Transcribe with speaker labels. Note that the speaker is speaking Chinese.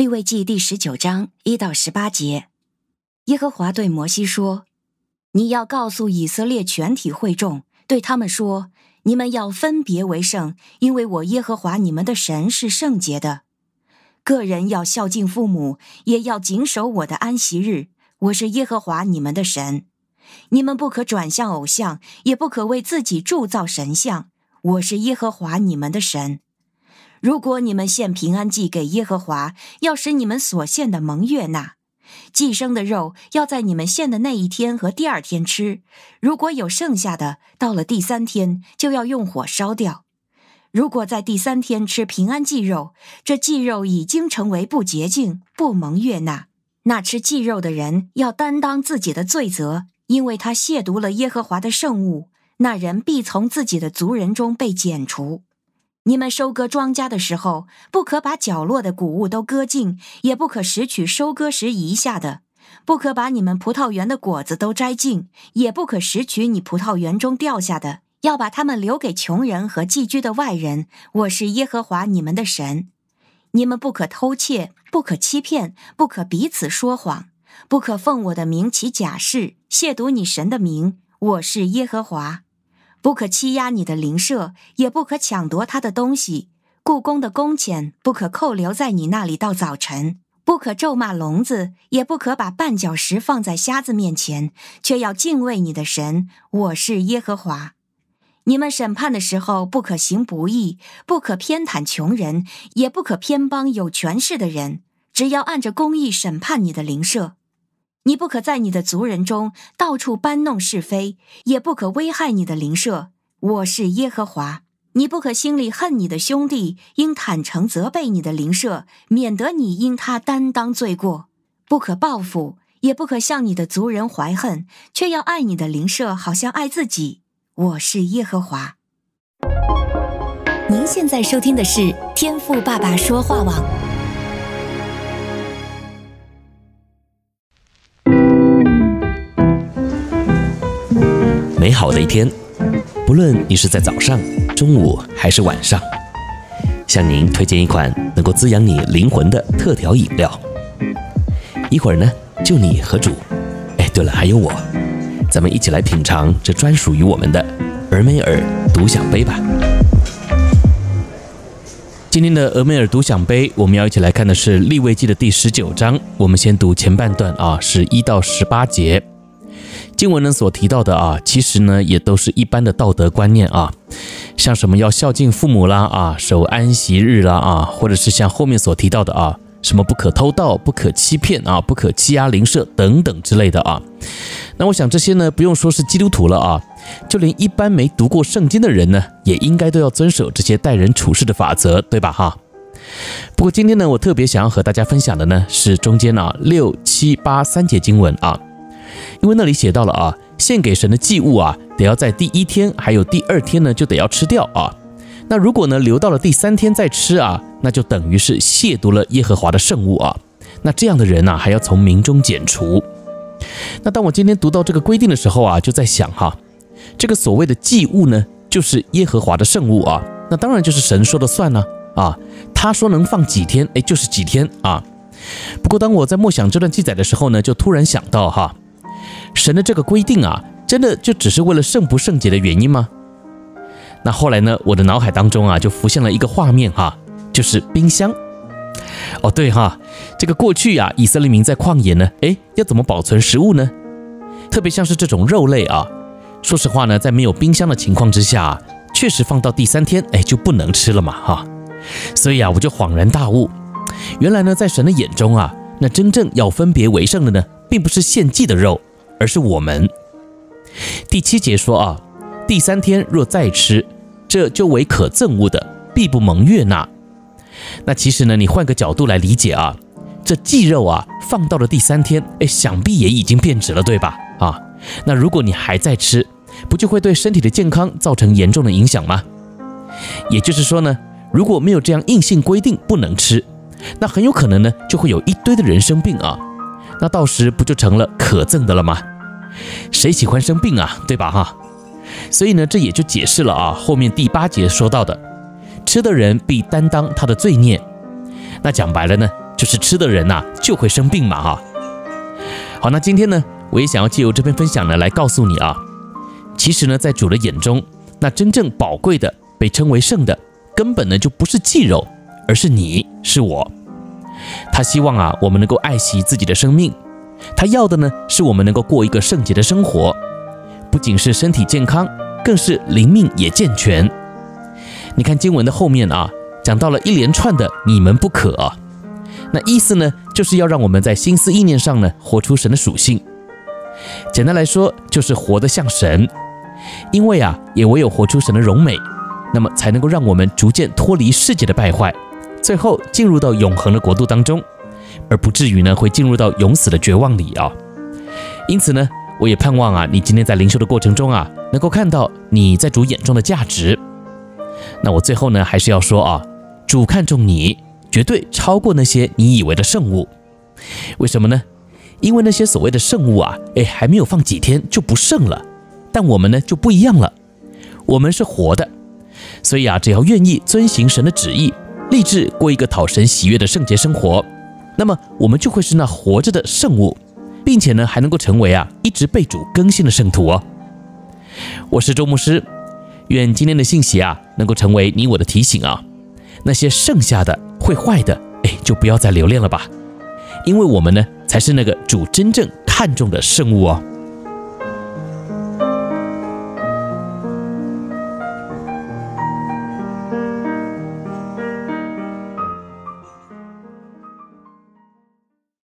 Speaker 1: 利未记第十九章一到十八节，耶和华对摩西说：“你要告诉以色列全体会众，对他们说：你们要分别为圣，因为我耶和华你们的神是圣洁的。个人要孝敬父母，也要谨守我的安息日。我是耶和华你们的神。你们不可转向偶像，也不可为自己铸造神像。我是耶和华你们的神。”如果你们献平安祭给耶和华，要使你们所献的蒙悦纳，祭牲的肉要在你们献的那一天和第二天吃。如果有剩下的，到了第三天就要用火烧掉。如果在第三天吃平安祭肉，这祭肉已经成为不洁净、不蒙悦纳，那吃祭肉的人要担当自己的罪责，因为他亵渎了耶和华的圣物，那人必从自己的族人中被剪除。你们收割庄稼的时候，不可把角落的谷物都割尽，也不可拾取收割时遗下的；不可把你们葡萄园的果子都摘尽，也不可拾取你葡萄园中掉下的，要把它们留给穷人和寄居的外人。我是耶和华你们的神。你们不可偷窃，不可欺骗，不可彼此说谎，不可奉我的名起假誓，亵渎你神的名。我是耶和华。不可欺压你的邻舍，也不可抢夺他的东西。雇工的工钱不可扣留在你那里到早晨。不可咒骂聋子，也不可把绊脚石放在瞎子面前，却要敬畏你的神。我是耶和华。你们审判的时候，不可行不义，不可偏袒穷人，也不可偏帮有权势的人，只要按着公义审判你的邻舍。你不可在你的族人中到处搬弄是非，也不可危害你的邻舍。我是耶和华。你不可心里恨你的兄弟，应坦诚责备你的邻舍，免得你因他担当罪过。不可报复，也不可向你的族人怀恨，却要爱你的邻舍，好像爱自己。我是耶和华。您现在收听的是天赋爸爸说话网。
Speaker 2: 美好的一天，不论你是在早上、中午还是晚上，向您推荐一款能够滋养你灵魂的特调饮料。一会儿呢，就你和主，哎，对了，还有我，咱们一起来品尝这专属于我们的俄梅尔独享杯吧。今天的俄梅尔独享杯，我们要一起来看的是利未记的第十九章。我们先读前半段啊，是一到十八节。经文呢所提到的啊，其实呢也都是一般的道德观念啊，像什么要孝敬父母啦啊，守安息日啦啊，或者是像后面所提到的啊，什么不可偷盗、不可欺骗啊、不可欺压邻舍等等之类的啊。那我想这些呢，不用说是基督徒了啊，就连一般没读过圣经的人呢，也应该都要遵守这些待人处事的法则，对吧哈？不过今天呢，我特别想要和大家分享的呢，是中间啊六七八三节经文啊。因为那里写到了啊，献给神的祭物啊，得要在第一天还有第二天呢，就得要吃掉啊。那如果呢留到了第三天再吃啊，那就等于是亵渎了耶和华的圣物啊。那这样的人呢，还要从民中剪除。那当我今天读到这个规定的时候啊，就在想哈，这个所谓的祭物呢，就是耶和华的圣物啊。那当然就是神说了算呢啊，他说能放几天，哎，就是几天啊。不过当我在默想这段记载的时候呢，就突然想到哈。神的这个规定啊，真的就只是为了圣不圣洁的原因吗？那后来呢，我的脑海当中啊，就浮现了一个画面哈，就是冰箱。哦，对哈，这个过去啊，以色列民在旷野呢，诶，要怎么保存食物呢？特别像是这种肉类啊，说实话呢，在没有冰箱的情况之下，确实放到第三天，诶，就不能吃了嘛哈。所以啊，我就恍然大悟，原来呢，在神的眼中啊，那真正要分别为圣的呢，并不是献祭的肉。而是我们。第七节说啊，第三天若再吃，这就为可憎恶的，必不蒙悦纳。那其实呢，你换个角度来理解啊，这祭肉啊，放到了第三天，哎，想必也已经变质了，对吧？啊，那如果你还在吃，不就会对身体的健康造成严重的影响吗？也就是说呢，如果没有这样硬性规定不能吃，那很有可能呢，就会有一堆的人生病啊。那到时不就成了可憎的了吗？谁喜欢生病啊，对吧？哈，所以呢，这也就解释了啊，后面第八节说到的，吃的人必担当他的罪孽。那讲白了呢，就是吃的人呐、就会生病嘛哈。好，那今天呢，我也想要借由这篇分享呢，来告诉你啊，其实呢，在主的眼中，那真正宝贵的、被称为圣的，根本呢就不是祭肉，而是你是我。他希望啊，我们能够爱惜自己的生命，他要的呢，是我们能够过一个圣洁的生活，不仅是身体健康，更是灵命也健全。你看经文的后面啊，讲到了一连串的“你们不可”，那意思呢，就是要让我们在心思意念上呢，活出神的属性。简单来说，就是活得像神。因为啊，也唯有活出神的荣美，那么才能够让我们逐渐脱离世界的败坏，最后进入到永恒的国度当中，而不至于呢，会进入到永死的绝望里啊。因此呢，我也盼望啊，你今天在灵修的过程中啊，能够看到你在主眼中的价值。那我最后呢，还是要说啊，主看重你，绝对超过那些你以为的圣物。为什么呢？因为那些所谓的圣物啊，哎，还没有放几天就不圣了。但我们呢，就不一样了，我们是活的，所以啊，只要愿意遵行神的旨意，立志过一个讨神喜悦的圣洁生活，那么我们就会是那活着的圣物，并且呢，还能够成为啊一直被主更新的圣徒哦。我是周牧师。愿今天的信息啊，能够成为你我的提醒啊。那些剩下的会坏的，哎，就不要再留恋了吧。因为我们呢，才是那个主真正看重的圣物哦。